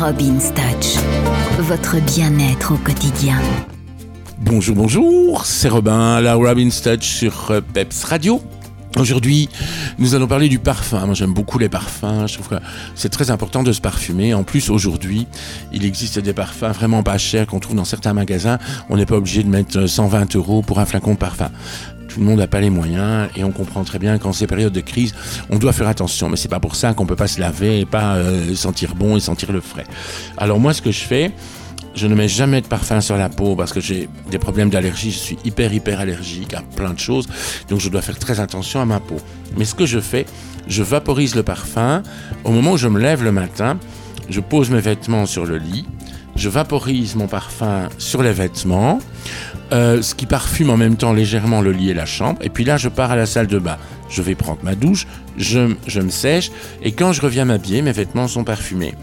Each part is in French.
Robin's Touch, votre bien-être au quotidien. Bonjour, bonjour, c'est Robin, la Robin's Touch sur euh, Peps Radio. Aujourd'hui, nous allons parler du parfum. Moi, j'aime beaucoup les parfums. Je trouve que c'est très important de se parfumer. En plus, aujourd'hui, il existe des parfums vraiment pas chers qu'on trouve dans certains magasins. On n'est pas obligé de mettre 120 euros pour un flacon de parfum. Tout le monde n'a pas les moyens et on comprend très bien qu'en ces périodes de crise, on doit faire attention. Mais c'est pas pour ça qu'on peut pas se laver et pas euh, sentir bon et sentir le frais. Alors moi, ce que je fais, je ne mets jamais de parfum sur la peau parce que j'ai des problèmes d'allergie. Je suis hyper, hyper allergique à plein de choses. Donc je dois faire très attention à ma peau. Mais ce que je fais, je vaporise le parfum. Au moment où je me lève le matin, je pose mes vêtements sur le lit. Je vaporise mon parfum sur les vêtements. Euh, ce qui parfume en même temps légèrement le lit et la chambre. Et puis là, je pars à la salle de bain. Je vais prendre ma douche, je, je me sèche, et quand je reviens m'habiller, mes vêtements sont parfumés.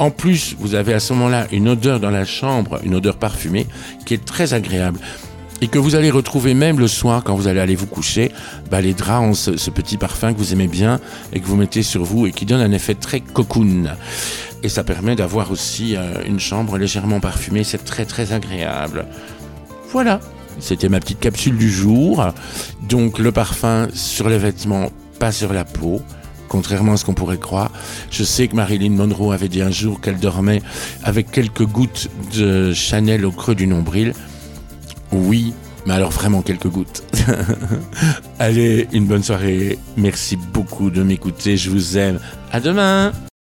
En plus, vous avez à ce moment-là une odeur dans la chambre, une odeur parfumée, qui est très agréable et que vous allez retrouver même le soir quand vous allez aller vous coucher, bah, les draps ont ce, petit parfum que vous aimez bien et que vous mettez sur vous et qui donne un effet très cocoon. Et ça permet d'avoir aussi euh, une chambre légèrement parfumée, c'est très très agréable. Voilà, c'était ma petite capsule du jour. Donc le parfum sur les vêtements, pas sur la peau. Contrairement à ce qu'on pourrait croire, je sais que Marilyn Monroe avait dit un jour qu'elle dormait avec quelques gouttes de Chanel au creux du nombril. Oui, mais alors vraiment quelques gouttes. Allez, une bonne soirée. Merci beaucoup de m'écouter. Je vous aime. À demain.